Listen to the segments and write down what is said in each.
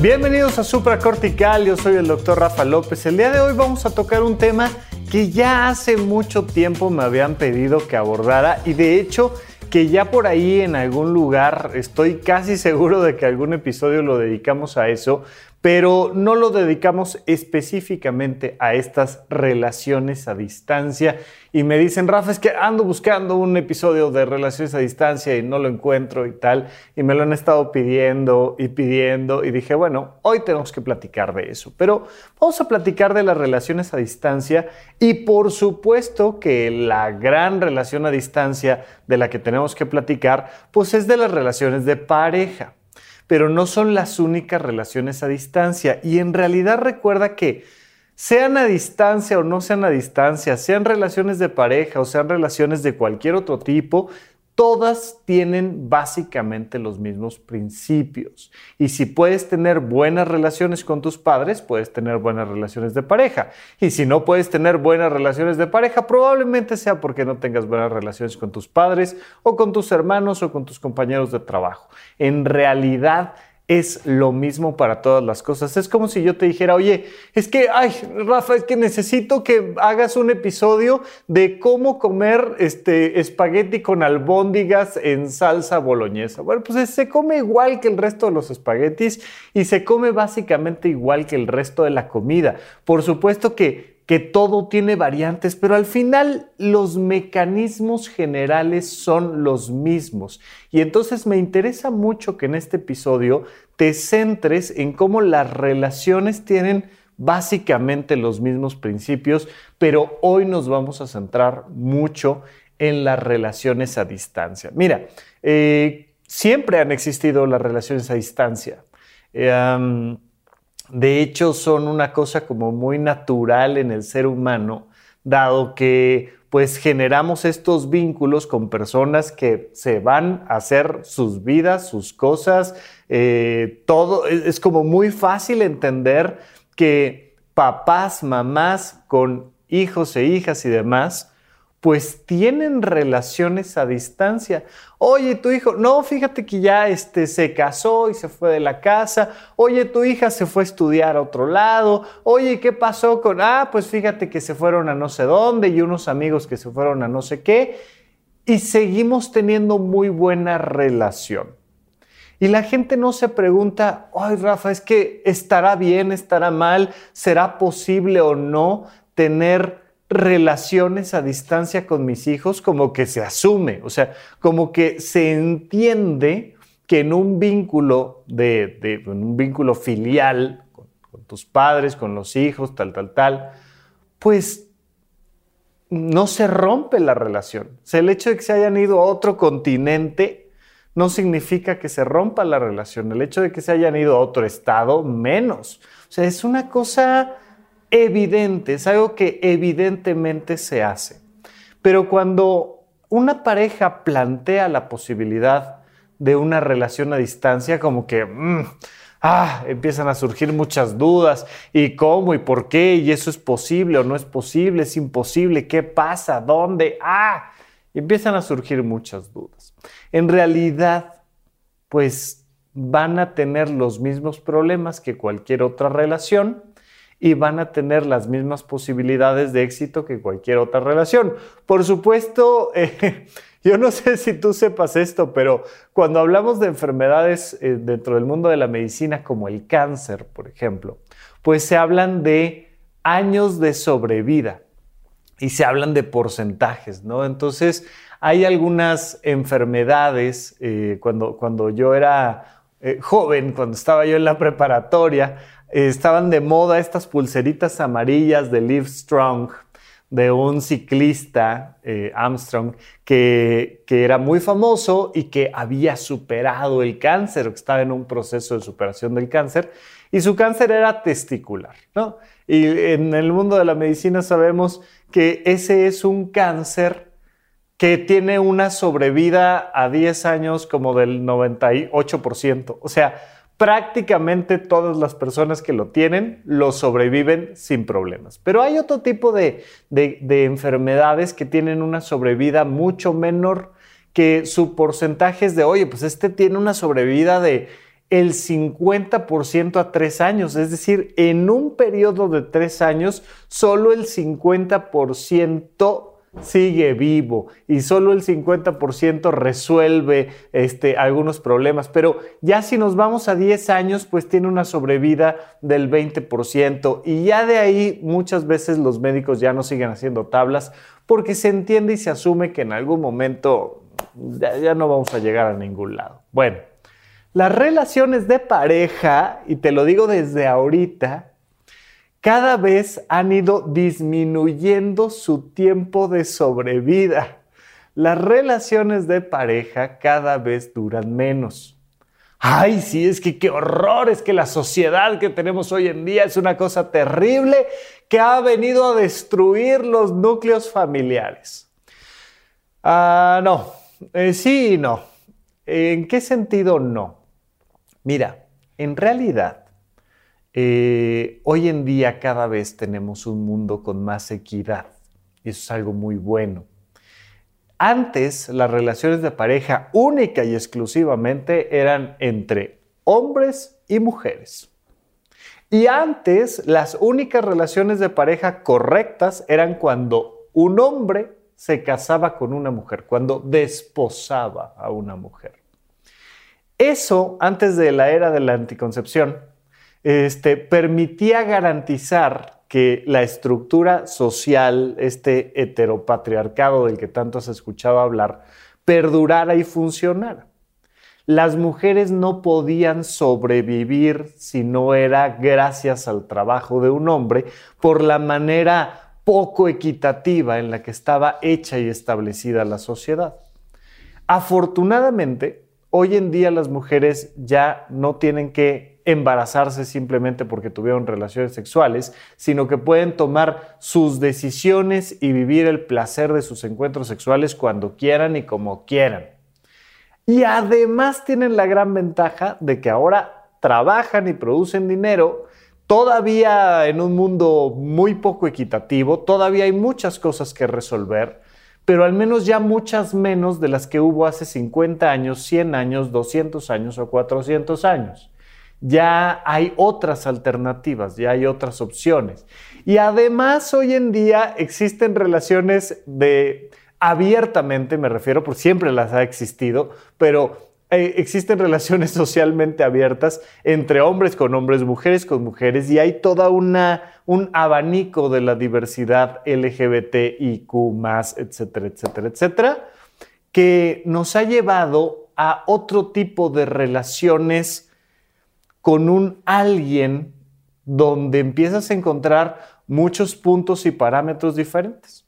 Bienvenidos a Supracortical, yo soy el doctor Rafa López. El día de hoy vamos a tocar un tema que ya hace mucho tiempo me habían pedido que abordara y de hecho que ya por ahí en algún lugar estoy casi seguro de que algún episodio lo dedicamos a eso, pero no lo dedicamos específicamente a estas relaciones a distancia. Y me dicen, Rafa, es que ando buscando un episodio de relaciones a distancia y no lo encuentro y tal. Y me lo han estado pidiendo y pidiendo. Y dije, bueno, hoy tenemos que platicar de eso. Pero vamos a platicar de las relaciones a distancia. Y por supuesto que la gran relación a distancia de la que tenemos que platicar, pues es de las relaciones de pareja pero no son las únicas relaciones a distancia. Y en realidad recuerda que sean a distancia o no sean a distancia, sean relaciones de pareja o sean relaciones de cualquier otro tipo, todas tienen básicamente los mismos principios. Y si puedes tener buenas relaciones con tus padres, puedes tener buenas relaciones de pareja. Y si no puedes tener buenas relaciones de pareja, probablemente sea porque no tengas buenas relaciones con tus padres o con tus hermanos o con tus compañeros de trabajo. En realidad, es lo mismo para todas las cosas. Es como si yo te dijera, oye, es que, ay, Rafa, es que necesito que hagas un episodio de cómo comer este espagueti con albóndigas en salsa boloñesa. Bueno, pues se come igual que el resto de los espaguetis y se come básicamente igual que el resto de la comida. Por supuesto que que todo tiene variantes, pero al final los mecanismos generales son los mismos. Y entonces me interesa mucho que en este episodio te centres en cómo las relaciones tienen básicamente los mismos principios, pero hoy nos vamos a centrar mucho en las relaciones a distancia. Mira, eh, siempre han existido las relaciones a distancia. Eh, de hecho son una cosa como muy natural en el ser humano, dado que pues generamos estos vínculos con personas que se van a hacer sus vidas, sus cosas, eh, todo, es como muy fácil entender que papás, mamás con hijos e hijas y demás, pues tienen relaciones a distancia. Oye, tu hijo, no, fíjate que ya este, se casó y se fue de la casa. Oye, tu hija se fue a estudiar a otro lado. Oye, ¿qué pasó con, ah, pues fíjate que se fueron a no sé dónde y unos amigos que se fueron a no sé qué. Y seguimos teniendo muy buena relación. Y la gente no se pregunta, ay Rafa, es que estará bien, estará mal, será posible o no tener relaciones a distancia con mis hijos como que se asume, o sea, como que se entiende que en un vínculo de, un vínculo filial con, tus padres, con los hijos, tal, tal, tal, pues no se rompe la relación. O sea, el hecho de que se hayan ido a otro continente no significa que se rompa la relación. El hecho de que se hayan ido a otro estado, menos. O sea, es una cosa evidente, es algo que evidentemente se hace. Pero cuando una pareja plantea la posibilidad de una relación a distancia, como que mm, ah, empiezan a surgir muchas dudas. ¿Y cómo? ¿Y por qué? ¿Y eso es posible o no es posible? ¿Es imposible? ¿Qué pasa? ¿Dónde? ¡Ah! Empiezan a surgir muchas dudas. En realidad, pues van a tener los mismos problemas que cualquier otra relación y van a tener las mismas posibilidades de éxito que cualquier otra relación. Por supuesto, eh, yo no sé si tú sepas esto, pero cuando hablamos de enfermedades eh, dentro del mundo de la medicina como el cáncer, por ejemplo, pues se hablan de años de sobrevida y se hablan de porcentajes, ¿no? Entonces, hay algunas enfermedades, eh, cuando, cuando yo era joven, cuando estaba yo en la preparatoria, estaban de moda estas pulseritas amarillas de Live Strong, de un ciclista, eh, Armstrong, que, era muy famoso y que había superado el cáncer, que estaba en un proceso de superación del cáncer, y su cáncer era testicular, ¿no? Y en el mundo de la medicina sabemos que ese es un cáncer que tiene una sobrevida a 10 años como del 98%. O sea, prácticamente todas las personas que lo tienen lo sobreviven sin problemas. Pero hay otro tipo de, enfermedades que tienen una sobrevida mucho menor, que su porcentaje es de, oye, pues este tiene una sobrevida de el 50% a tres años, es decir, en un periodo de tres años, solo el 50% sigue vivo y solo el 50% resuelve este, algunos problemas. Pero ya si nos vamos a 10 años, pues tiene una sobrevida del 20% y ya de ahí muchas veces los médicos ya no siguen haciendo tablas porque se entiende y se asume que en algún momento ya, ya no vamos a llegar a ningún lado. Bueno, las relaciones de pareja, y te lo digo desde ahorita, cada vez han ido disminuyendo su tiempo de sobrevida. Las relaciones de pareja cada vez duran menos. Ay, sí, es que qué horror, es que la sociedad que tenemos hoy en día es una cosa terrible que ha venido a destruir los núcleos familiares. Ah, no, eh, sí y no. ¿En qué sentido no? Mira, en realidad, eh, hoy en día cada vez tenemos un mundo con más equidad y eso es algo muy bueno. Antes las relaciones de pareja única y exclusivamente eran entre hombres y mujeres. Y antes las únicas relaciones de pareja correctas eran cuando un hombre se casaba con una mujer, cuando desposaba a una mujer. Eso antes de la era de la anticoncepción este, permitía garantizar que la estructura social, este heteropatriarcado del que tanto has escuchado hablar, perdurara y funcionara. Las mujeres no podían sobrevivir si no era gracias al trabajo de un hombre por la manera poco equitativa en la que estaba hecha y establecida la sociedad. Afortunadamente, hoy en día las mujeres ya no tienen que embarazarse simplemente porque tuvieron relaciones sexuales, sino que pueden tomar sus decisiones y vivir el placer de sus encuentros sexuales cuando quieran y como quieran. Y además tienen la gran ventaja de que ahora trabajan y producen dinero, todavía en un mundo muy poco equitativo, todavía hay muchas cosas que resolver, pero al menos ya muchas menos de las que hubo hace 50 años, 100 años, 200 años o 400 años ya hay otras alternativas, ya hay otras opciones. Y además hoy en día existen relaciones de abiertamente, me refiero, por siempre las ha existido, pero eh, existen relaciones socialmente abiertas entre hombres con hombres, mujeres con mujeres, y hay toda una un abanico de la diversidad LGBTIQ, etcétera, etcétera, etcétera, que nos ha llevado a otro tipo de relaciones con un alguien donde empiezas a encontrar muchos puntos y parámetros diferentes.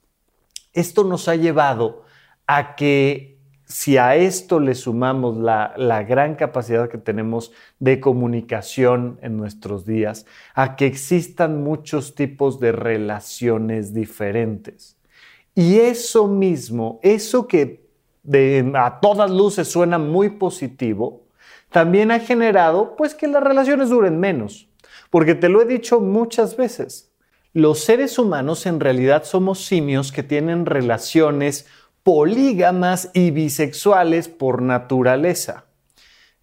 Esto nos ha llevado a que si a esto le sumamos la, la, gran capacidad que tenemos de comunicación en nuestros días, a que existan muchos tipos de relaciones diferentes. Y eso mismo, eso que a todas luces suena muy positivo, también ha generado pues que las relaciones duren menos. Porque te lo he dicho muchas veces, los seres humanos en realidad somos simios que tienen relaciones polígamas y bisexuales por naturaleza.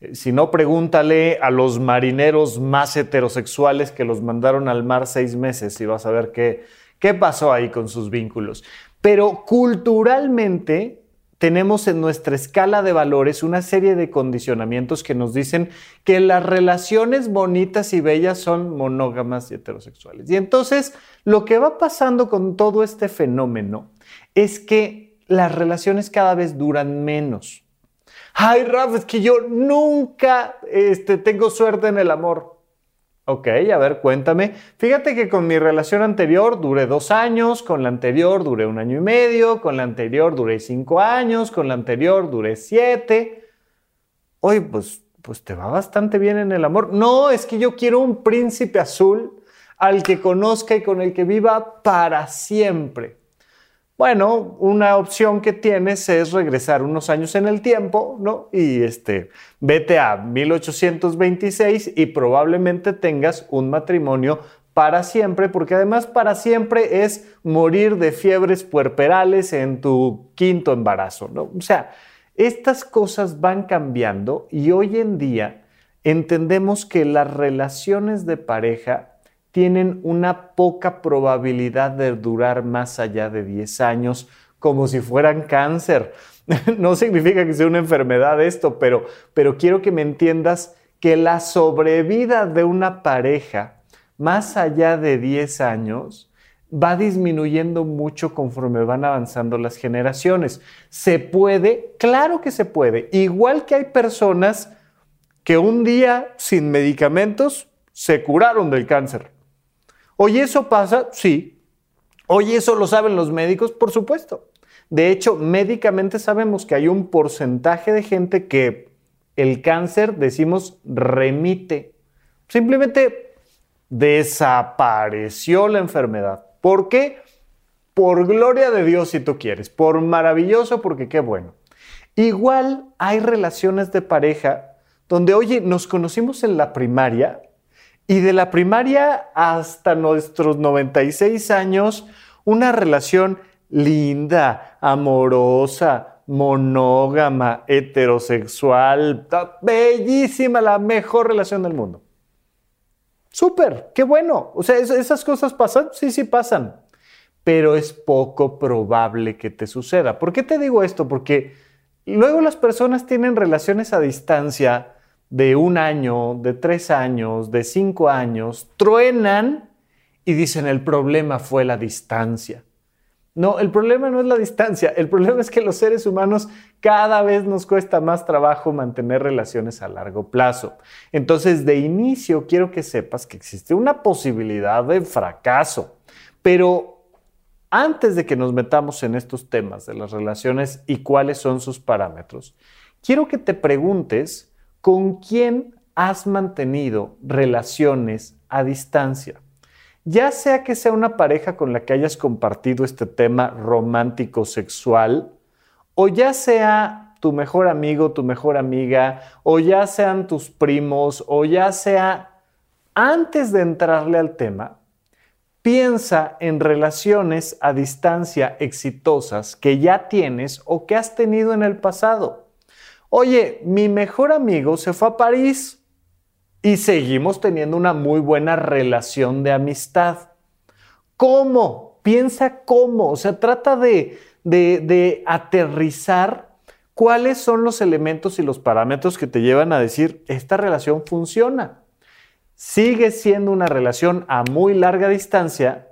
Eh, si no, pregúntale a los marineros más heterosexuales que los mandaron al mar seis meses y vas a ver qué, qué pasó ahí con sus vínculos. Pero culturalmente tenemos en nuestra escala de valores una serie de condicionamientos que nos dicen que las relaciones bonitas y bellas son monógamas y heterosexuales. Y entonces lo que va pasando con todo este fenómeno es que las relaciones cada vez duran menos. Ay, Rafa, es que yo nunca este, tengo suerte en el amor. Ok, a ver, cuéntame. Fíjate que con mi relación anterior duré dos años, con la anterior duré un año y medio, con la anterior duré cinco años, con la anterior duré siete. Oye, pues, pues te va bastante bien en el amor. No, es que yo quiero un príncipe azul al que conozca y con el que viva para siempre. Bueno, una opción que tienes es regresar unos años en el tiempo, ¿no? Y este, vete a 1826 y probablemente tengas un matrimonio para siempre, porque además para siempre es morir de fiebres puerperales en tu quinto embarazo, ¿no? O sea, estas cosas van cambiando y hoy en día entendemos que las relaciones de pareja tienen una poca probabilidad de durar más allá de 10 años, como si fueran cáncer. no significa que sea una enfermedad esto, pero, pero quiero que me entiendas que la sobrevida de una pareja más allá de 10 años va disminuyendo mucho conforme van avanzando las generaciones. ¿Se puede? Claro que se puede. Igual que hay personas que un día sin medicamentos se curaron del cáncer. Oye, ¿eso pasa? Sí. Oye, ¿eso lo saben los médicos? Por supuesto. De hecho, médicamente sabemos que hay un porcentaje de gente que el cáncer, decimos, remite. Simplemente desapareció la enfermedad. ¿Por qué? Por gloria de Dios si tú quieres, por maravilloso porque qué bueno. Igual hay relaciones de pareja donde, oye, nos conocimos en la primaria y de la primaria hasta nuestros 96 años, una relación linda, amorosa, monógama, heterosexual, bellísima, la mejor relación del mundo. Súper, qué bueno. O sea, esas cosas pasan, sí, sí pasan, pero es poco probable que te suceda. ¿Por qué te digo esto? Porque luego las personas tienen relaciones a distancia de un año, de tres años, de cinco años, truenan y dicen el problema fue la distancia. No, el problema no es la distancia, el problema es que los seres humanos cada vez nos cuesta más trabajo mantener relaciones a largo plazo. Entonces, de inicio quiero que sepas que existe una posibilidad de fracaso, pero antes de que nos metamos en estos temas de las relaciones y cuáles son sus parámetros, quiero que te preguntes ¿Con quién has mantenido relaciones a distancia? Ya sea que sea una pareja con la que hayas compartido este tema romántico sexual, o ya sea tu mejor amigo, tu mejor amiga, o ya sean tus primos, o ya sea antes de entrarle al tema, piensa en relaciones a distancia exitosas que ya tienes o que has tenido en el pasado. Oye, mi mejor amigo se fue a París y seguimos teniendo una muy buena relación de amistad. ¿Cómo? Piensa cómo. O sea, trata de, de, aterrizar cuáles son los elementos y los parámetros que te llevan a decir, esta relación funciona. Sigue siendo una relación a muy larga distancia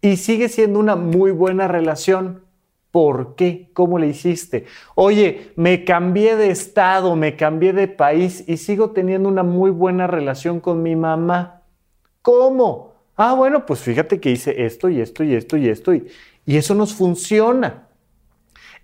y sigue siendo una muy buena relación. ¿Por qué? ¿Cómo le hiciste? Oye, me cambié de estado, me cambié de país y sigo teniendo una muy buena relación con mi mamá. ¿Cómo? Ah, bueno, pues fíjate que hice esto y esto y esto y esto y, y eso nos funciona.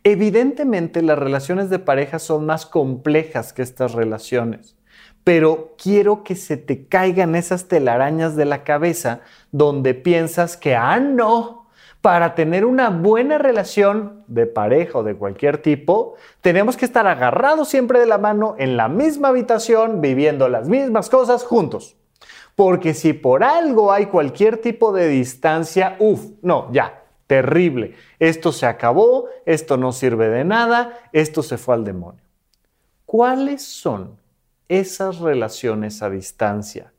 Evidentemente las relaciones de pareja son más complejas que estas relaciones, pero quiero que se te caigan esas telarañas de la cabeza donde piensas que, ah, no, para tener una buena relación de pareja o de cualquier tipo, tenemos que estar agarrados siempre de la mano en la misma habitación, viviendo las mismas cosas juntos. Porque si por algo hay cualquier tipo de distancia, uff, no, ya, terrible. Esto se acabó, esto no sirve de nada, esto se fue al demonio. ¿Cuáles son esas relaciones a distancia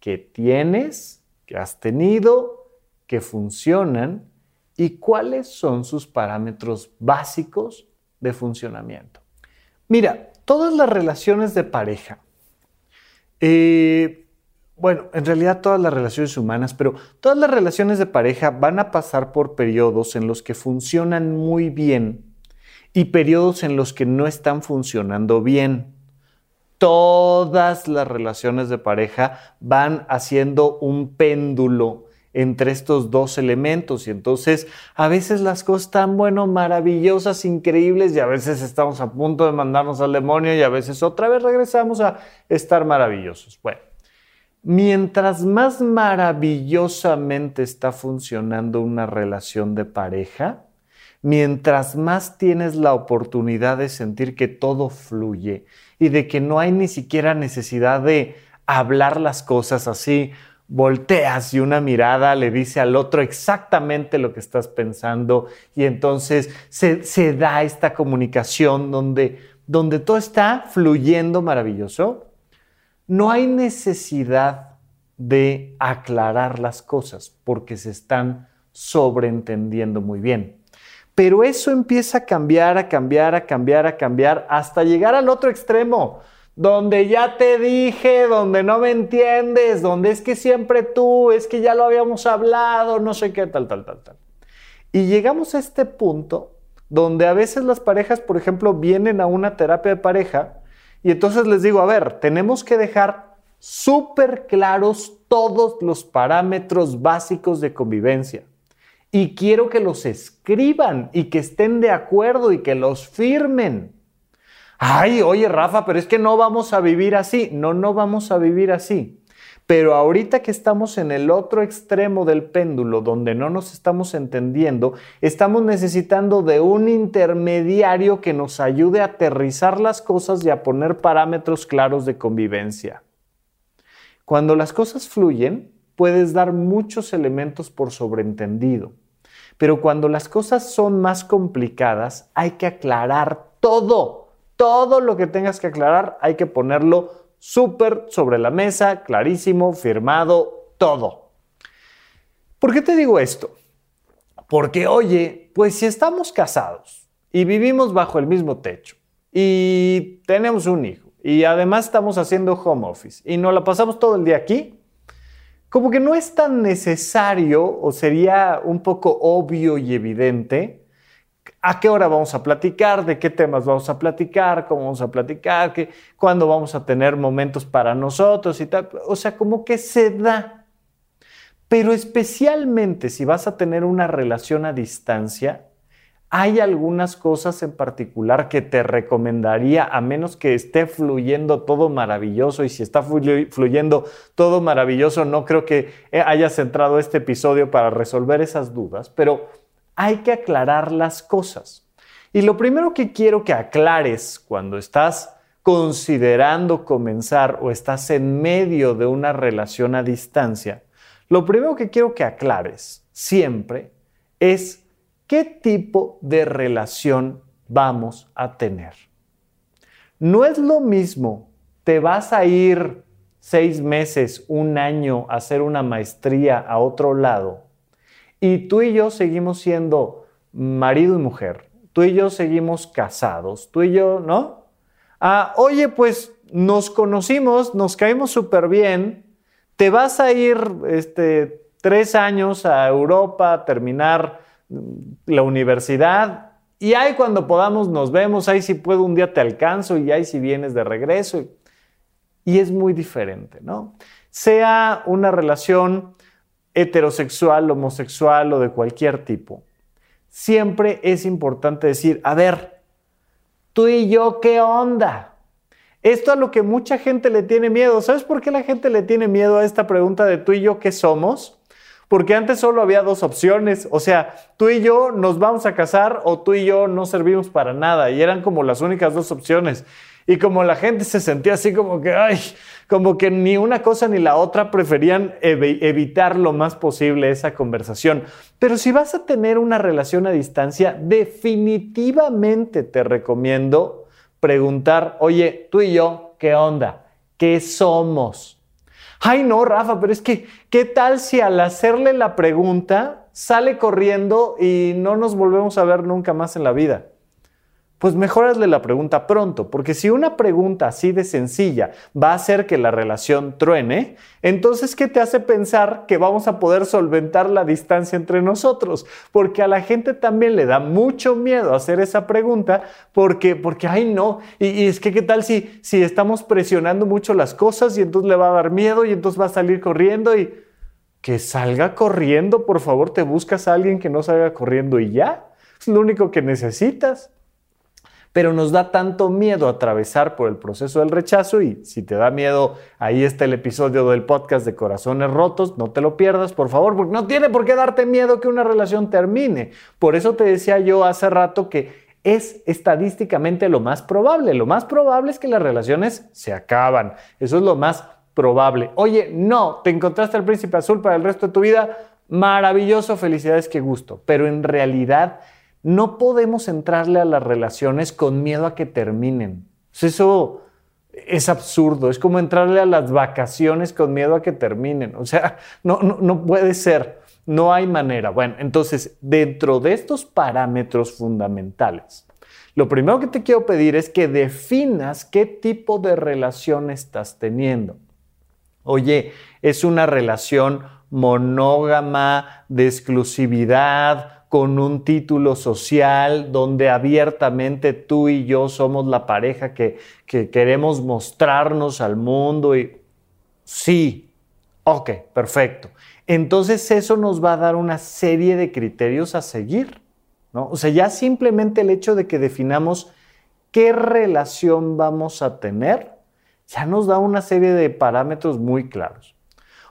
que tienes, que has tenido que funcionan y cuáles son sus parámetros básicos de funcionamiento. Mira, todas las relaciones de pareja, eh, bueno, en realidad todas las relaciones humanas, pero todas las relaciones de pareja van a pasar por periodos en los que funcionan muy bien y periodos en los que no están funcionando bien. todas las relaciones de pareja van haciendo un péndulo entre estos dos elementos y entonces a veces las cosas están, bueno, maravillosas, increíbles y a veces estamos a punto de mandarnos al demonio y a veces otra vez regresamos a estar maravillosos. Bueno, mientras más maravillosamente está funcionando una relación de pareja, mientras más tienes la oportunidad de sentir que todo fluye y de que no hay ni siquiera necesidad de hablar las cosas así, volteas y una mirada le dice al otro exactamente lo que estás pensando y entonces se, da esta comunicación donde, donde todo está fluyendo maravilloso. No hay necesidad de aclarar las cosas porque se están sobreentendiendo muy bien. Pero eso empieza a cambiar, a cambiar, a cambiar, a cambiar, hasta llegar al otro extremo, donde ya te dije, donde no me entiendes, donde es que siempre tú, es que ya lo habíamos hablado, no sé qué, tal, tal, tal, tal. Y llegamos a este punto donde a veces las parejas, por ejemplo, vienen a una terapia de pareja y entonces les digo, a ver, tenemos que dejar súper claros todos los parámetros básicos de convivencia y quiero que los escriban y que estén de acuerdo y que los firmen. Ay, oye Rafa, pero es que no vamos a vivir así. No, no vamos a vivir así. Pero ahorita que estamos en el otro extremo del péndulo, donde no nos estamos entendiendo, estamos necesitando de un intermediario que nos ayude a aterrizar las cosas y a poner parámetros claros de convivencia. Cuando las cosas fluyen, puedes dar muchos elementos por sobreentendido. Pero cuando las cosas son más complicadas, hay que aclarar todo. Todo lo que tengas que aclarar hay que ponerlo súper sobre la mesa, clarísimo, firmado, todo. ¿Por qué te digo esto? Porque, oye, pues si estamos casados y vivimos bajo el mismo techo y tenemos un hijo y además estamos haciendo home office y nos la pasamos todo el día aquí, como que no es tan necesario o sería un poco obvio y evidente a qué hora vamos a platicar, de qué temas vamos a platicar, cómo vamos a platicar, qué, cuándo vamos a tener momentos para nosotros y tal. O sea, como que se da. Pero especialmente si vas a tener una relación a distancia, hay algunas cosas en particular que te recomendaría, a menos que esté fluyendo todo maravilloso, y si está fluyendo todo maravilloso, no creo que hayas entrado este episodio para resolver esas dudas, pero hay que aclarar las cosas. Y lo primero que quiero que aclares cuando estás considerando comenzar o estás en medio de una relación a distancia, lo primero que quiero que aclares siempre es ¿qué tipo de relación vamos a tener? No es lo mismo, te vas a ir seis meses, un año a hacer una maestría a otro lado y tú y yo seguimos siendo marido y mujer, tú y yo seguimos casados, tú y yo, ¿no? Ah, oye, pues nos conocimos, nos caímos súper bien, te vas a ir este, tres años a Europa a terminar la universidad. Y ahí cuando podamos nos vemos, ahí si puedo un día te alcanzo y ahí si vienes de regreso. Y es muy diferente, ¿no? Sea una relación heterosexual, homosexual o de cualquier tipo, siempre es importante decir, a ver, tú y yo, ¿qué onda? Esto a lo que mucha gente le tiene miedo. ¿Sabes por qué la gente le tiene miedo a esta pregunta de tú y yo qué somos? Porque antes solo había dos opciones, o sea, tú y yo nos vamos a casar o tú y yo no servimos para nada, y eran como las únicas dos opciones. Y como la gente se sentía así como que, ay, como que ni una cosa ni la otra preferían evitar lo más posible esa conversación. Pero si vas a tener una relación a distancia, definitivamente te recomiendo preguntar, oye, tú y yo, ¿qué onda? ¿Qué somos? Ay, no, Rafa, pero es que, ¿qué tal si al hacerle la pregunta sale corriendo y no nos volvemos a ver nunca más en la vida? Pues mejorasle la pregunta pronto, porque si una pregunta así de sencilla va a hacer que la relación truene, entonces ¿qué te hace pensar que vamos a poder solventar la distancia entre nosotros? Porque a la gente también le da mucho miedo hacer esa pregunta porque, porque ay no, y, es que qué tal si, si estamos presionando mucho las cosas y entonces le va a dar miedo y entonces va a salir corriendo y que salga corriendo, por favor, te buscas a alguien que no salga corriendo y ya, es lo único que necesitas pero nos da tanto miedo atravesar por el proceso del rechazo y si te da miedo, ahí está el episodio del podcast de Corazones Rotos, no te lo pierdas, por favor, porque no tiene por qué darte miedo que una relación termine. Por eso te decía yo hace rato que es estadísticamente lo más probable. Lo más probable es que las relaciones se acaban. Eso es lo más probable. Oye, no, te encontraste al príncipe azul para el resto de tu vida. Maravilloso, felicidades, qué gusto. Pero en realidad no podemos entrarle a las relaciones con miedo a que terminen. Eso es absurdo. Es como entrarle a las vacaciones con miedo a que terminen. O sea, no, no, puede ser. No hay manera. Bueno, entonces, dentro de estos parámetros fundamentales, lo primero que te quiero pedir es que definas qué tipo de relación estás teniendo. Oye, ¿es una relación monógama, de exclusividad, con un título social donde abiertamente tú y yo somos la pareja que, queremos mostrarnos al mundo y sí, ok, perfecto. Entonces eso nos va a dar una serie de criterios a seguir, ¿no? O sea, ya simplemente el hecho de que definamos qué relación vamos a tener, ya nos da una serie de parámetros muy claros.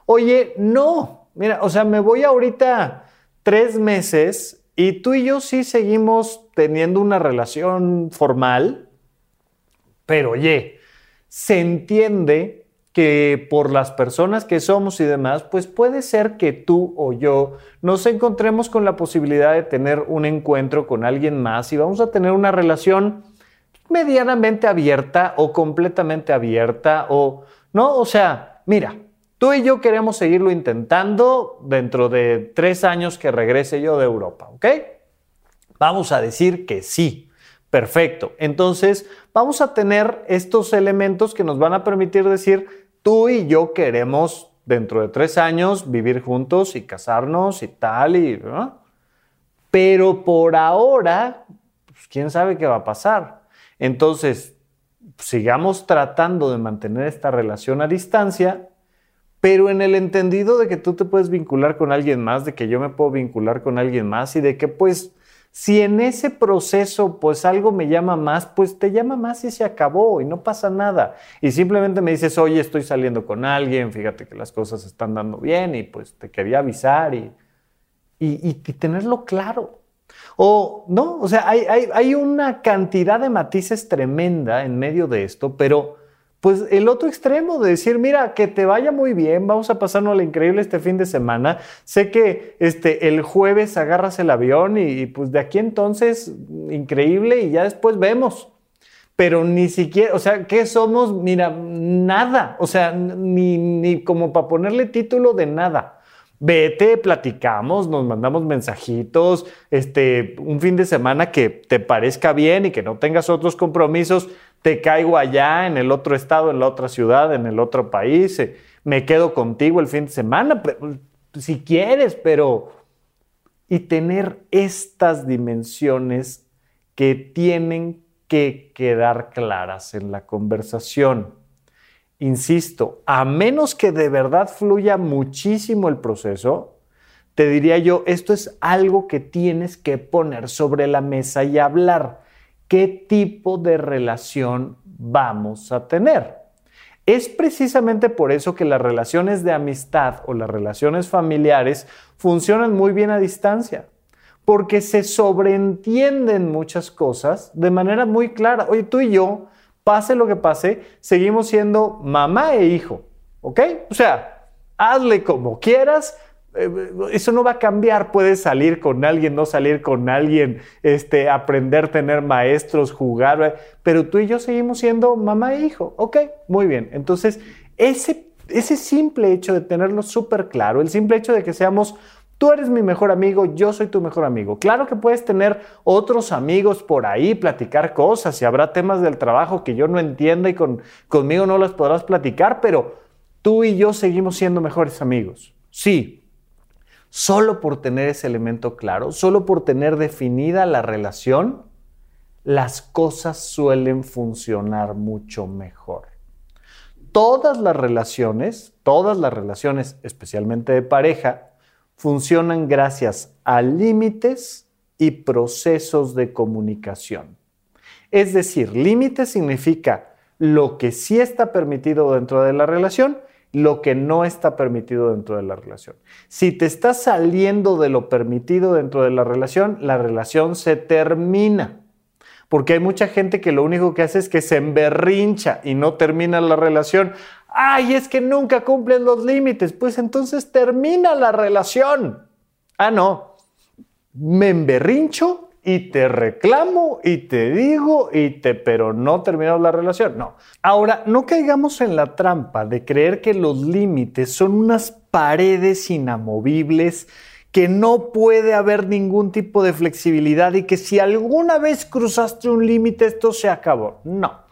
Oye, no, mira, o sea, me voy ahorita tres meses y tú y yo sí seguimos teniendo una relación formal, pero oye, se entiende que por las personas que somos y demás, pues puede ser que tú o yo nos encontremos con la posibilidad de tener un encuentro con alguien más y vamos a tener una relación medianamente abierta o completamente abierta o no, o sea, mira, Tú y yo queremos seguirlo intentando dentro de tres años que regrese yo de Europa, ¿ok? Vamos a decir que sí. Perfecto. Entonces, vamos a tener estos elementos que nos van a permitir decir, tú y yo queremos dentro de tres años vivir juntos y casarnos y tal, y, pero por ahora, pues, quién sabe qué va a pasar. Entonces, sigamos tratando de mantener esta relación a distancia pero en el entendido de que tú te puedes vincular con alguien más, de que yo me puedo vincular con alguien más y de que pues si en ese proceso pues algo me llama más, pues te llama más y se acabó y no pasa nada. Y simplemente me dices, oye, estoy saliendo con alguien, fíjate que las cosas están dando bien y pues te quería avisar y, y, tenerlo claro. O no, o sea, hay, hay, hay una cantidad de matices tremenda en medio de esto, pero pues el otro extremo de decir, mira, que te vaya muy bien, vamos a pasarnos la increíble este fin de semana. Sé que este, el jueves agarras el avión y, pues de aquí entonces, increíble y ya después vemos. Pero ni siquiera, o sea, ¿qué somos? Mira, nada, o sea, ni, ni como para ponerle título de nada vete, platicamos, nos mandamos mensajitos, este, un fin de semana que te parezca bien y que no tengas otros compromisos, te caigo allá en el otro estado, en la otra ciudad, en el otro país, eh, me quedo contigo el fin de semana, si quieres, pero... Y tener estas dimensiones que tienen que quedar claras en la conversación. Insisto, a menos que de verdad fluya muchísimo el proceso, te diría yo, esto es algo que tienes que poner sobre la mesa y hablar. ¿Qué tipo de relación vamos a tener? Es precisamente por eso que las relaciones de amistad o las relaciones familiares funcionan muy bien a distancia, porque se sobreentienden muchas cosas de manera muy clara. Oye, tú y yo pase lo que pase, seguimos siendo mamá e hijo, ¿ok? O sea, hazle como quieras, eso no va a cambiar. Puedes salir con alguien, no salir con alguien, este, aprender, tener maestros, jugar, pero tú y yo seguimos siendo mamá e hijo. Ok, muy bien. Entonces, ese, ese simple hecho de tenerlo súper claro, el simple hecho de que seamos Tú eres mi mejor amigo, yo soy tu mejor amigo. Claro que puedes tener otros amigos por ahí, platicar cosas y habrá temas del trabajo que yo no entienda y conmigo no las podrás platicar, pero tú y yo seguimos siendo mejores amigos. Sí, solo por tener ese elemento claro, solo por tener definida la relación, las cosas suelen funcionar mucho mejor. Todas las relaciones, todas las relaciones, especialmente de pareja, funcionan gracias a límites y procesos de comunicación. Es decir, límites significa lo que sí está permitido dentro de la relación, lo que no está permitido dentro de la relación. Si te estás saliendo de lo permitido dentro de la relación, la relación se termina. Porque hay mucha gente que lo único que hace es que se emberrincha y no termina la relación ay, es que nunca cumplen los límites, pues entonces termina la relación. Ah, no, me emberrincho y te reclamo y te digo y te, pero no terminamos la relación. No. Ahora, no caigamos en la trampa de creer que los límites son unas paredes inamovibles que no puede haber ningún tipo de flexibilidad y que si alguna vez cruzaste un límite esto se acabó. No.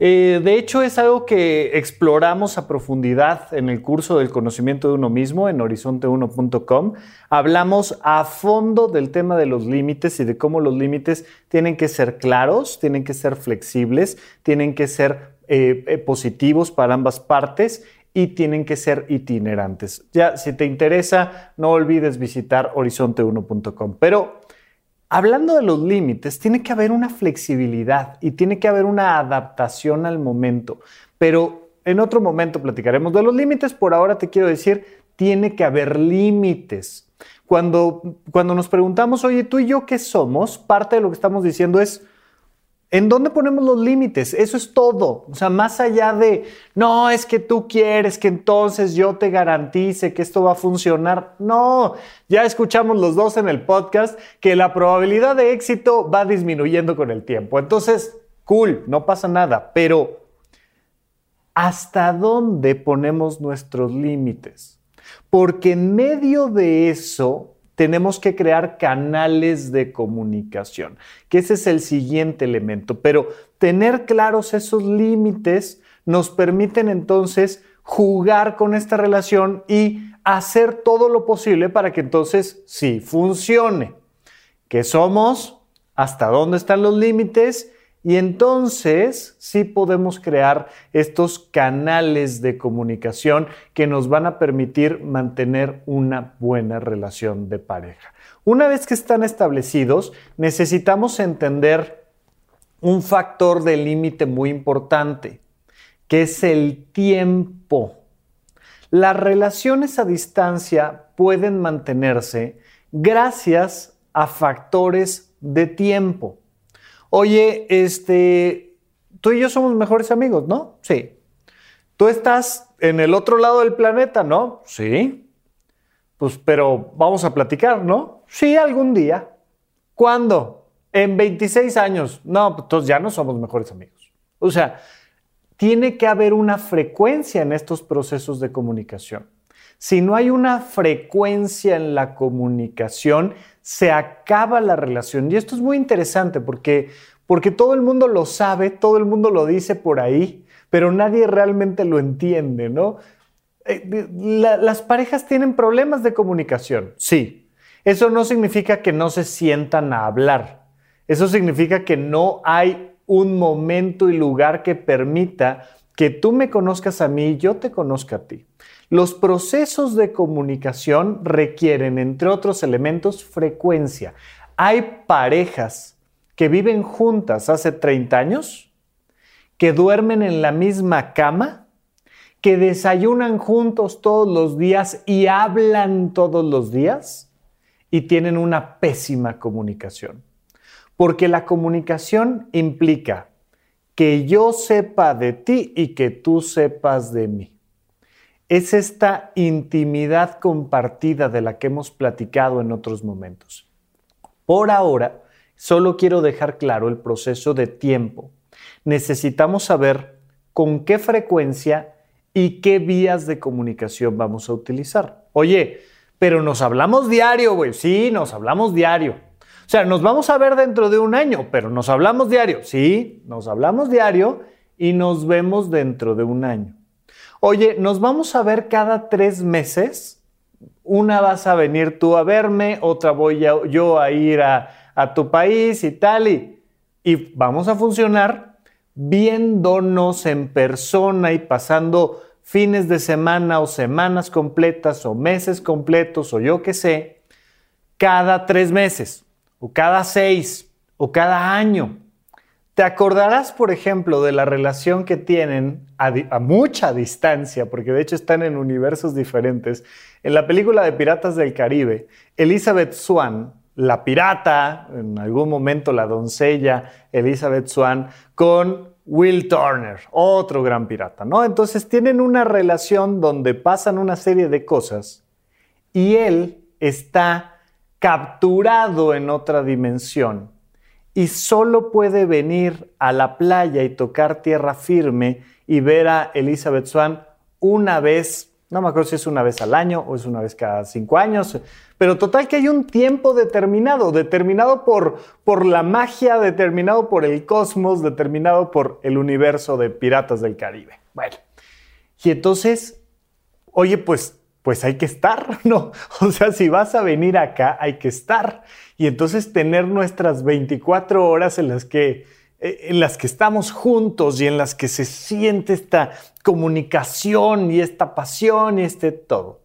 Eh, de hecho, es algo que exploramos a profundidad en el curso del conocimiento de uno mismo en horizonte1.com. Hablamos a fondo del tema de los límites y de cómo los límites tienen que ser claros, tienen que ser flexibles, tienen que ser eh, eh, positivos para ambas partes y tienen que ser itinerantes. Ya, si te interesa, no olvides visitar horizonte1.com. Pero hablando de los límites, tiene que haber una flexibilidad y tiene que haber una adaptación al momento. Pero en otro momento platicaremos de los límites. Por ahora te quiero decir, tiene que haber límites. Cuando, cuando nos preguntamos, oye, tú y yo qué somos, parte de lo que estamos diciendo es, ¿En dónde ponemos los límites? Eso es todo. O sea, más allá de, no, es que tú quieres que entonces yo te garantice que esto va a funcionar. No, ya escuchamos los dos en el podcast que la probabilidad de éxito va disminuyendo con el tiempo. Entonces, cool, no pasa nada. Pero, ¿hasta dónde ponemos nuestros límites? Porque en medio de eso tenemos que crear canales de comunicación, que ese es el siguiente elemento. Pero tener claros esos límites nos permiten entonces jugar con esta relación y hacer todo lo posible para que entonces sí funcione. ¿Qué somos? ¿Hasta dónde están los límites? Y entonces sí podemos crear estos canales de comunicación que nos van a permitir mantener una buena relación de pareja. Una vez que están establecidos, necesitamos entender un factor de límite muy importante, que es el tiempo. Las relaciones a distancia pueden mantenerse gracias a factores de tiempo. Oye, este, tú y yo somos mejores amigos, ¿no? Sí. Tú estás en el otro lado del planeta, ¿no? Sí. Pues, pero vamos a platicar, ¿no? Sí, algún día. ¿Cuándo? En 26 años. No, pues entonces ya no somos mejores amigos. O sea, tiene que haber una frecuencia en estos procesos de comunicación. Si no hay una frecuencia en la comunicación, se acaba la relación. Y esto es muy interesante porque, porque todo el mundo lo sabe, todo el mundo lo dice por ahí, pero nadie realmente lo entiende, ¿no? Eh, las parejas tienen problemas de comunicación, sí. Eso no significa que no se sientan a hablar. Eso significa que no hay un momento y lugar que permita que tú me conozcas a mí y yo te conozca a ti. Los procesos de comunicación requieren, entre otros elementos, frecuencia. Hay parejas que viven juntas hace 30 años, que duermen en la misma cama, que desayunan juntos todos los días y hablan todos los días y tienen una pésima comunicación. Porque la comunicación implica que yo sepa de ti y que tú sepas de mí es esta intimidad compartida de la que hemos platicado en otros momentos. Por ahora, solo quiero dejar claro el proceso de tiempo. Necesitamos saber con qué frecuencia y qué vías de comunicación vamos a utilizar. Oye, pero nos hablamos diario, güey. Sí, nos hablamos diario. O sea, nos vamos a ver dentro de un año, pero nos hablamos diario. Sí, nos hablamos diario y nos vemos dentro de un año. Oye, nos vamos a ver cada tres meses. Una vas a venir tú a verme, otra voy yo a ir a, tu país y tal, y, y vamos a funcionar viéndonos en persona y pasando fines de semana o semanas completas o meses completos o yo qué sé, cada tres meses o cada seis o cada año. Te acordarás, por ejemplo, de la relación que tienen a, mucha distancia, porque de hecho están en universos diferentes. En la película de Piratas del Caribe, Elizabeth Swan, la pirata, en algún momento la doncella Elizabeth Swan, con Will Turner, otro gran pirata, ¿no? Entonces tienen una relación donde pasan una serie de cosas y él está capturado en otra dimensión y solo puede venir a la playa y tocar tierra firme y ver a Elizabeth Swan una vez no me acuerdo si es una vez al año o es una vez cada cinco años, pero total que hay un tiempo determinado, determinado por, por la magia, determinado por el cosmos, determinado por el universo de Piratas del Caribe. Bueno, y entonces, oye, pues, pues hay que estar, ¿no? O sea, si vas a venir acá, hay que estar. Y entonces tener nuestras 24 horas en las que eh, en las que estamos juntos y en las que se siente esta comunicación y esta pasión y este todo.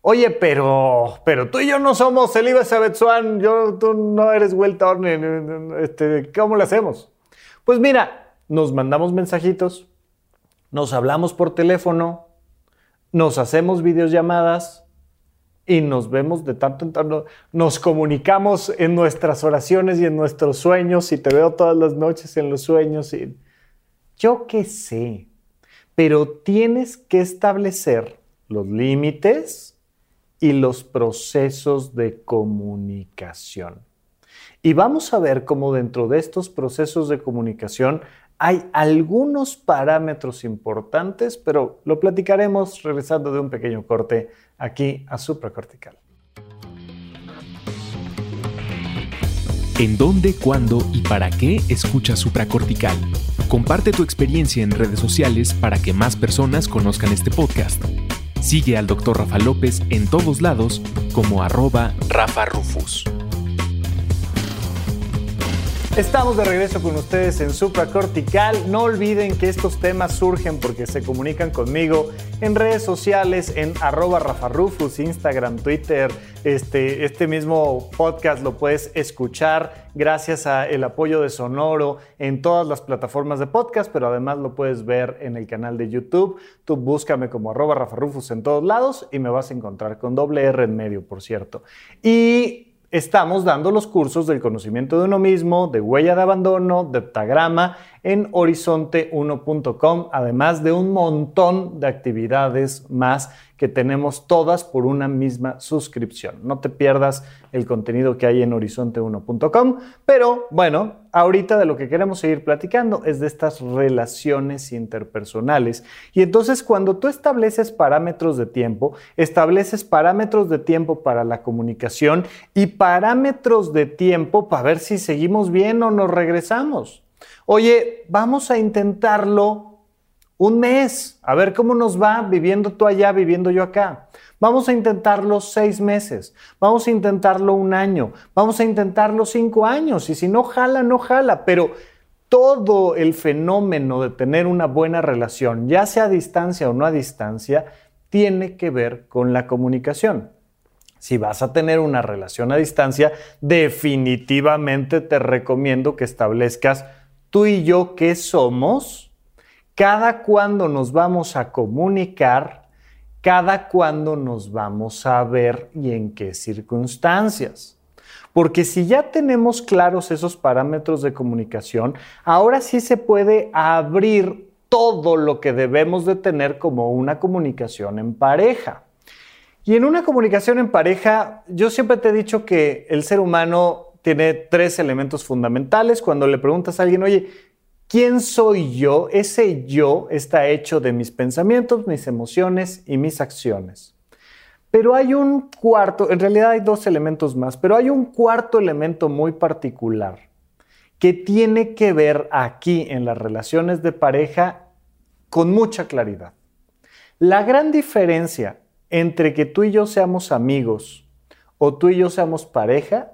Oye, pero, pero tú y yo no somos Elizabeth Swan, yo, tú no eres Will Turner, este, ¿cómo lo hacemos? Pues mira, nos mandamos mensajitos, nos hablamos por teléfono, nos hacemos videollamadas, y nos vemos de tanto en tanto, nos comunicamos en nuestras oraciones y en nuestros sueños y te veo todas las noches en los sueños y yo qué sé, pero tienes que establecer los límites y los procesos de comunicación. Y vamos a ver cómo dentro de estos procesos de comunicación hay algunos parámetros importantes, pero lo platicaremos regresando de un pequeño corte aquí a supracortical. ¿En dónde, cuándo y para qué escuchas supracortical? Comparte tu experiencia en redes sociales para que más personas conozcan este podcast. Sigue al Dr. Rafa López en todos lados como arroba Rafa Rufus. Estamos de regreso con ustedes en Supracortical. No olviden que estos temas surgen porque se comunican conmigo en redes sociales, en arroba rafarufus, Instagram, Twitter. Este, este mismo podcast lo puedes escuchar gracias al apoyo de Sonoro en todas las plataformas de podcast, pero además lo puedes ver en el canal de YouTube. Tú búscame como arroba rafarufus en todos lados y me vas a encontrar con doble R en medio, por cierto. Y estamos dando los cursos del conocimiento de uno mismo, de huella de abandono, de heptagrama en horizonte1.com, además de un montón de actividades más que tenemos todas por una misma suscripción. No te pierdas el contenido que hay en horizonte1.com, pero bueno, ahorita de lo que queremos seguir platicando es de estas relaciones interpersonales. Y entonces cuando tú estableces parámetros de tiempo, estableces parámetros de tiempo para la comunicación y parámetros de tiempo para ver si seguimos bien o nos regresamos. Oye, vamos a intentarlo un mes, a ver cómo nos va viviendo tú allá, viviendo yo acá. Vamos a intentarlo seis meses, vamos a intentarlo un año, vamos a intentarlo cinco años y si no jala, no jala, pero todo el fenómeno de tener una buena relación, ya sea a distancia o no a distancia, tiene que ver con la comunicación. Si vas a tener una relación a distancia, definitivamente te recomiendo que establezcas tú y yo qué somos, cada cuándo nos vamos a comunicar, cada cuándo nos vamos a ver y en qué circunstancias. Porque si ya tenemos claros esos parámetros de comunicación, ahora sí se puede abrir todo lo que debemos de tener como una comunicación en pareja. Y en una comunicación en pareja, yo siempre te he dicho que el ser humano tiene tres elementos fundamentales. Cuando le preguntas a alguien, oye, ¿quién soy yo? Ese yo está hecho de mis pensamientos, mis emociones y mis acciones. Pero hay un cuarto, en realidad hay dos elementos más, pero hay un cuarto elemento muy particular que tiene que ver aquí en las relaciones de pareja con mucha claridad. La gran diferencia entre que tú y yo seamos amigos o tú y yo seamos pareja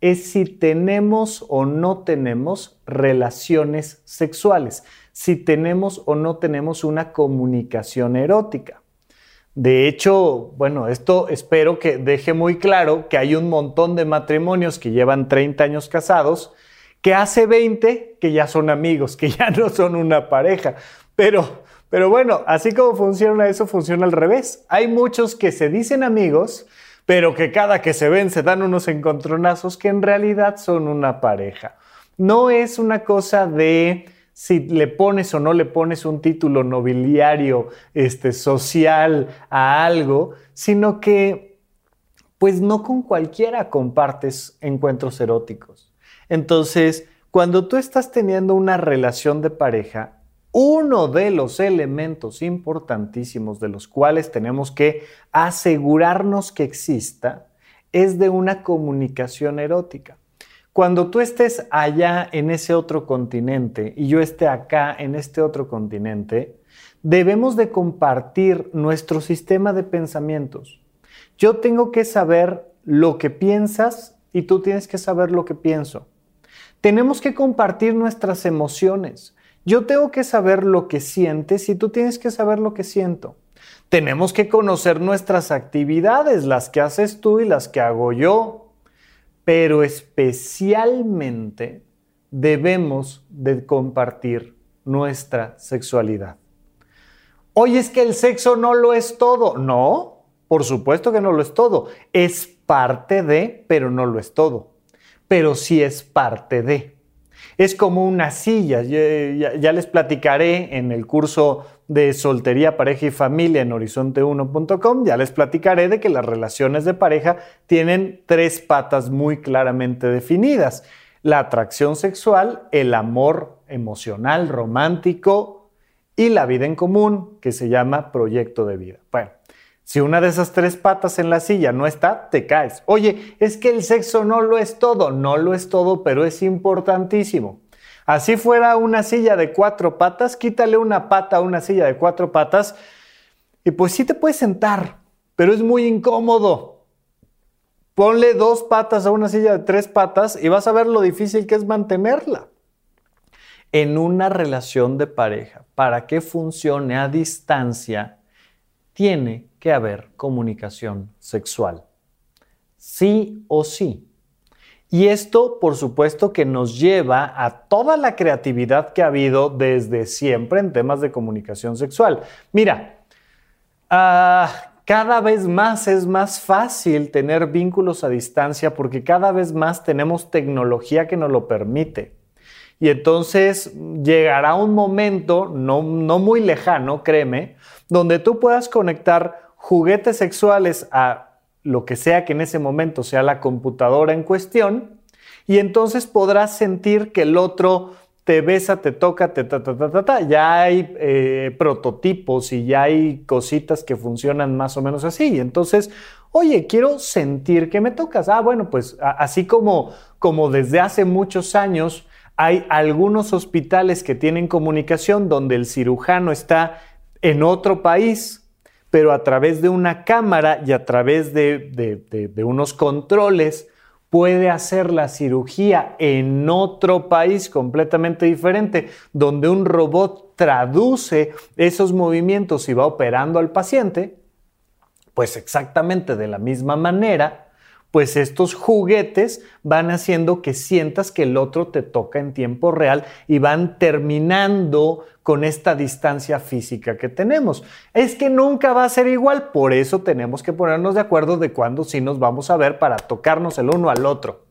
es si tenemos o no tenemos relaciones sexuales, si tenemos o no tenemos una comunicación erótica. De hecho, bueno, esto espero que deje muy claro que hay un montón de matrimonios que llevan 30 años casados, que hace 20 que ya son amigos, que ya no son una pareja. Pero, pero bueno, así como funciona eso, funciona al revés. Hay muchos que se dicen amigos, pero que cada que se ven se dan unos encontronazos que en realidad son una pareja. No es una cosa de si le pones o no le pones un título nobiliario, este, social a algo, sino que pues no con cualquiera compartes encuentros eróticos. Entonces, cuando tú estás teniendo una relación de pareja, uno de los elementos importantísimos de los cuales tenemos que asegurarnos que exista es de una comunicación erótica. Cuando tú estés allá en ese otro continente y yo esté acá en este otro continente, debemos de compartir nuestro sistema de pensamientos. Yo tengo que saber lo que piensas y tú tienes que saber lo que pienso. Tenemos que compartir nuestras emociones. Yo tengo que saber lo que sientes y tú tienes que saber lo que siento. Tenemos que conocer nuestras actividades, las que haces tú y las que hago yo pero especialmente debemos de compartir nuestra sexualidad. Hoy es que el sexo no lo es todo. No, por supuesto que no lo es todo. Es parte de, pero no lo es todo. Pero sí es parte de. Es como una silla. Ya, ya les platicaré en el curso de soltería, pareja y familia en horizonte1.com, ya les platicaré de que las relaciones de pareja tienen tres patas muy claramente definidas. La atracción sexual, el amor emocional, romántico y la vida en común, que se llama proyecto de vida. Bueno, si una de esas tres patas en la silla no está, te caes. Oye, es que el sexo no lo es todo, no lo es todo, pero es importantísimo. Así fuera una silla de cuatro patas, quítale una pata a una silla de cuatro patas y pues sí te puedes sentar, pero es muy incómodo. Ponle dos patas a una silla de tres patas y vas a ver lo difícil que es mantenerla. En una relación de pareja, para que funcione a distancia, tiene que haber comunicación sexual. Sí o sí. Y esto, por supuesto, que nos lleva a toda la creatividad que ha habido desde siempre en temas de comunicación sexual. Mira, ah, cada vez más es más fácil tener vínculos a distancia porque cada vez más tenemos tecnología que nos lo permite. Y entonces llegará un momento, no, no muy lejano, créeme, donde tú puedas conectar juguetes sexuales a lo que sea que en ese momento sea la computadora en cuestión, y entonces podrás sentir que el otro te besa, te toca, te ta, ta, ta, ta, ta. Ya hay eh, prototipos y ya hay cositas que funcionan más o menos así. Entonces, oye, quiero sentir que me tocas. Ah, bueno, pues así como, como desde hace muchos años hay algunos hospitales que tienen comunicación donde el cirujano está en otro país pero a través de una cámara y a través de, unos controles puede hacer la cirugía en otro país completamente diferente, donde un robot traduce esos movimientos y va operando al paciente, pues exactamente de la misma manera pues estos juguetes van haciendo que sientas que el otro te toca en tiempo real y van terminando con esta distancia física que tenemos. Es que nunca va a ser igual, por eso tenemos que ponernos de acuerdo de cuándo sí nos vamos a ver para tocarnos el uno al otro.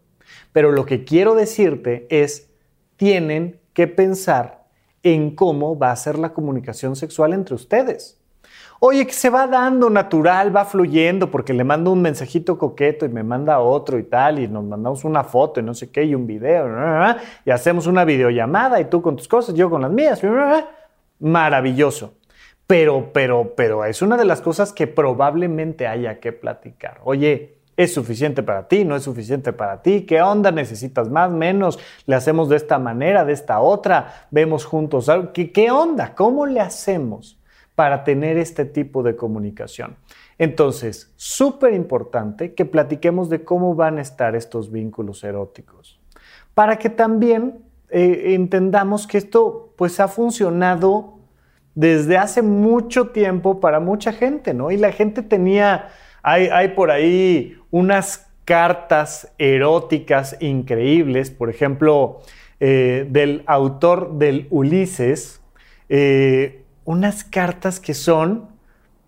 Pero lo que quiero decirte es, tienen que pensar en cómo va a ser la comunicación sexual entre ustedes. Oye, que se va dando natural, va fluyendo, porque le mando un mensajito coqueto y me manda otro y tal, y nos mandamos una foto y no sé qué, y un video, y hacemos una videollamada y tú con tus cosas, yo con las mías. Maravilloso. pero, pero, pero es una de las cosas que probablemente haya que platicar. Oye, ¿es suficiente para ti? ¿No es suficiente para ti? ¿Qué onda? ¿Necesitas más? ¿Menos? ¿Le hacemos de esta manera, de esta otra? ¿Vemos juntos algo? ¿Qué, qué onda? ¿Cómo le hacemos para tener este tipo de comunicación? Entonces, súper importante que platiquemos de cómo van a estar estos vínculos eróticos, para que también eh, entendamos que esto pues ha funcionado desde hace mucho tiempo para mucha gente, ¿no? Y la gente tenía, hay, por ahí unas cartas eróticas increíbles, por ejemplo, eh, del autor del Ulises, eh, unas cartas que son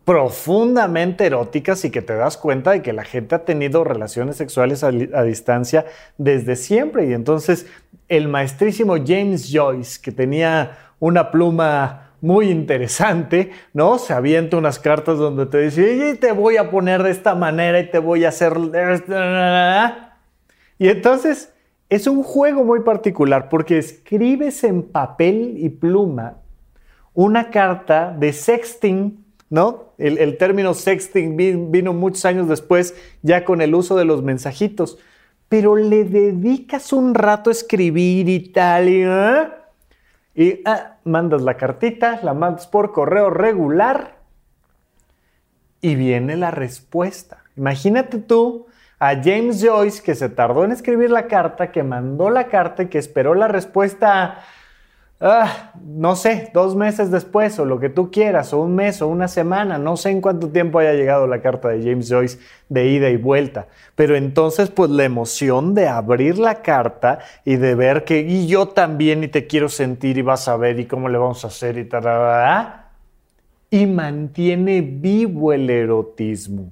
profundamente eróticas y que te das cuenta de que la gente ha tenido relaciones sexuales a, distancia desde siempre. Y entonces el maestrísimo James Joyce, que tenía una pluma muy interesante, ¿no? Se avienta unas cartas donde te dice, y te voy a poner de esta manera y te voy a hacer... Y entonces es un juego muy particular porque escribes en papel y pluma una carta de sexting, ¿no? El, término sexting vino muchos años después ya con el uso de los mensajitos, pero le dedicas un rato a escribir y tal, y... ¿eh? y ah, mandas la cartita, la mandas por correo regular y viene la respuesta. Imagínate tú a James Joyce que se tardó en escribir la carta, que mandó la carta y que esperó la respuesta ah, no sé, dos meses después o lo que tú quieras, o un mes o una semana, no sé en cuánto tiempo haya llegado la carta de James Joyce de ida y vuelta, pero entonces pues la emoción de abrir la carta y de ver que y yo también y te quiero sentir y vas a ver y cómo le vamos a hacer y tal, y mantiene vivo el erotismo.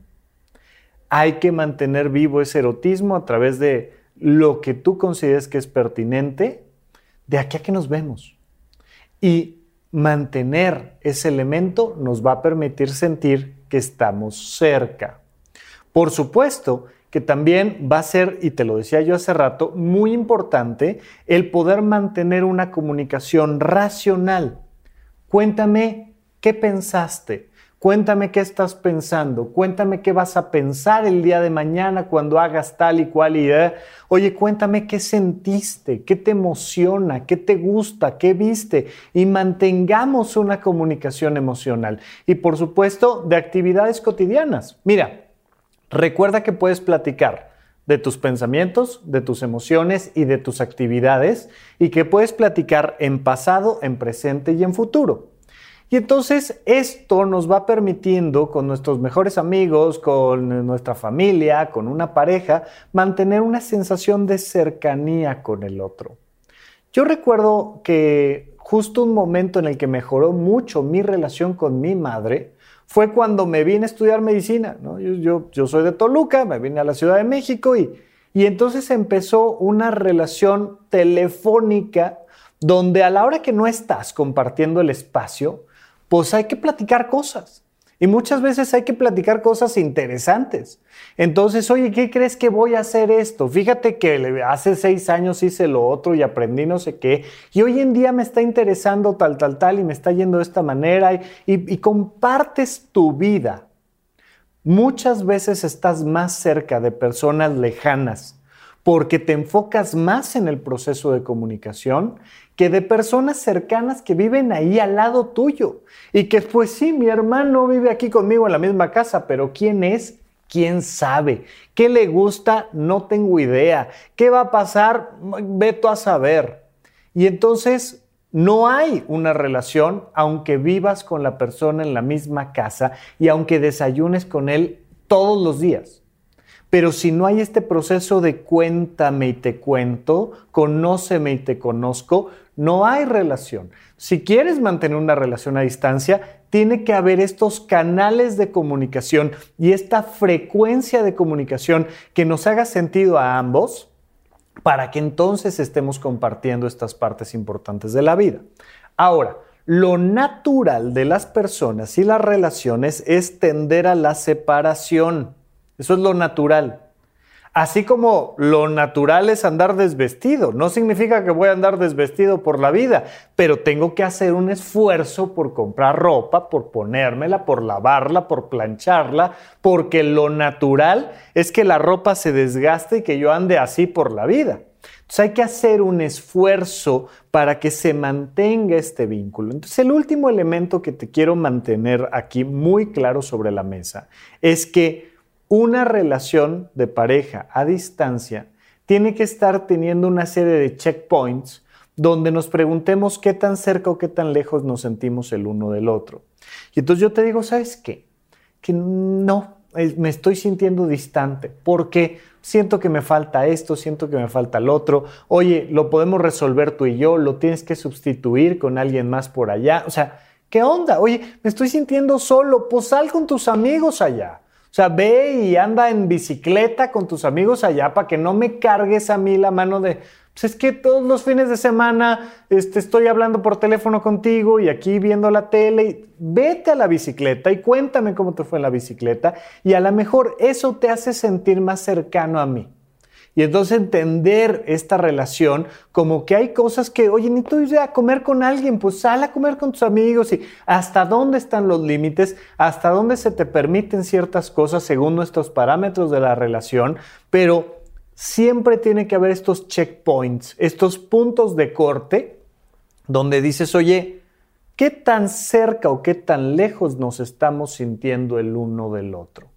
Hay que mantener vivo ese erotismo a través de lo que tú consideres que es pertinente de aquí a que nos vemos. Y mantener ese elemento nos va a permitir sentir que estamos cerca. Por supuesto que también va a ser, y te lo decía yo hace rato, muy importante el poder mantener una comunicación racional. Cuéntame qué pensaste, Cuéntame qué estás pensando, cuéntame qué vas a pensar el día de mañana cuando hagas tal y cual idea. Oye, cuéntame qué sentiste, qué te emociona, qué te gusta, qué viste y mantengamos una comunicación emocional. Y por supuesto, de actividades cotidianas. Mira, recuerda que puedes platicar de tus pensamientos, de tus emociones y de tus actividades y que puedes platicar en pasado, en presente y en futuro. Y entonces esto nos va permitiendo con nuestros mejores amigos, con nuestra familia, con una pareja, mantener una sensación de cercanía con el otro. Yo recuerdo que justo un momento en el que mejoró mucho mi relación con mi madre fue cuando me vine a estudiar medicina. Yo, soy de Toluca, me vine a la Ciudad de México y entonces empezó una relación telefónica donde a la hora que no estás compartiendo el espacio, pues hay que platicar cosas. Y muchas veces hay que platicar cosas interesantes. Entonces, oye, ¿qué crees que voy a hacer esto? Fíjate que hace seis años hice lo otro y aprendí no sé qué. Y hoy en día me está interesando tal, tal, tal y me está yendo de esta manera. Y, y compartes tu vida. Muchas veces estás más cerca de personas lejanas porque te enfocas más en el proceso de comunicación que de personas cercanas que viven ahí al lado tuyo. Y que pues sí, mi hermano vive aquí conmigo en la misma casa, pero ¿quién es? ¿Quién sabe? ¿Qué le gusta? No tengo idea. ¿Qué va a pasar? Veto a saber. Y entonces no hay una relación aunque vivas con la persona en la misma casa y aunque desayunes con él todos los días. Pero si no hay este proceso de cuéntame y te cuento, conóceme y te conozco, no hay relación. Si quieres mantener una relación a distancia, tiene que haber estos canales de comunicación y esta frecuencia de comunicación que nos haga sentido a ambos para que entonces estemos compartiendo estas partes importantes de la vida. Ahora, lo natural de las personas y las relaciones es tender a la separación. Eso es lo natural. Así como lo natural es andar desvestido. No significa que voy a andar desvestido por la vida, pero tengo que hacer un esfuerzo por comprar ropa, por ponérmela, por lavarla, por plancharla, porque lo natural es que la ropa se desgaste y que yo ande así por la vida. Entonces hay que hacer un esfuerzo para que se mantenga este vínculo. Entonces el último elemento que te quiero mantener aquí muy claro sobre la mesa es que una relación de pareja a distancia tiene que estar teniendo una serie de checkpoints donde nos preguntemos qué tan cerca o qué tan lejos nos sentimos el uno del otro. Y entonces yo te digo, ¿sabes qué? Que no, me estoy sintiendo distante porque siento que me falta esto, siento que me falta el otro. Oye, lo podemos resolver tú y yo, lo tienes que sustituir con alguien más por allá. O sea, ¿qué onda? Oye, me estoy sintiendo solo, pues sal con tus amigos allá. Sea, ve y anda en bicicleta con tus amigos allá para que no me cargues a mí la mano de, pues es que todos los fines de semana este, estoy hablando por teléfono contigo y aquí viendo la tele. Vete a la bicicleta y cuéntame cómo te fue en la bicicleta y a lo mejor eso te hace sentir más cercano a mí. Y entonces entender esta relación como que hay cosas que, oye, ni tú ir a comer con alguien, pues sal a comer con tus amigos y hasta dónde están los límites, hasta dónde se te permiten ciertas cosas según nuestros parámetros de la relación, pero siempre tiene que haber estos checkpoints, estos puntos de corte donde dices, oye, ¿qué tan cerca o qué tan lejos nos estamos sintiendo el uno del otro?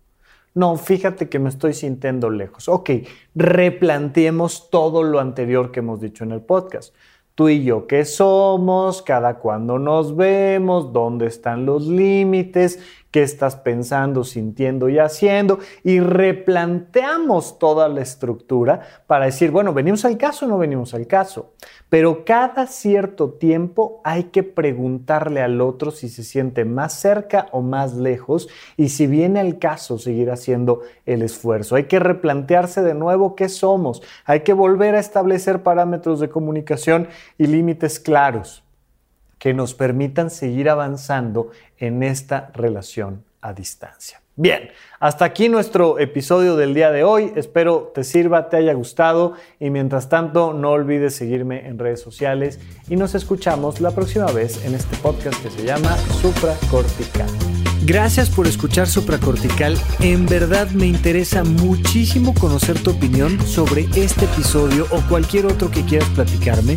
No, fíjate que me estoy sintiendo lejos. Ok, replanteemos todo lo anterior que hemos dicho en el podcast. Tú y yo, ¿qué somos? ¿Cada cuándo nos vemos? ¿Dónde están los límites? Qué estás pensando, sintiendo y haciendo, y replanteamos toda la estructura para decir, bueno, ¿venimos al caso o no venimos al caso? Pero cada cierto tiempo hay que preguntarle al otro si se siente más cerca o más lejos y si viene al caso seguir haciendo el esfuerzo. Hay que replantearse de nuevo qué somos, hay que volver a establecer parámetros de comunicación y límites claros que nos permitan seguir avanzando en esta relación a distancia. Bien, hasta aquí nuestro episodio del día de hoy. Espero te sirva, te haya gustado y mientras tanto no olvides seguirme en redes sociales y nos escuchamos la próxima vez en este podcast que se llama Supracortical. Gracias por escuchar Supracortical. En verdad me interesa muchísimo conocer tu opinión sobre este episodio o cualquier otro que quieras platicarme.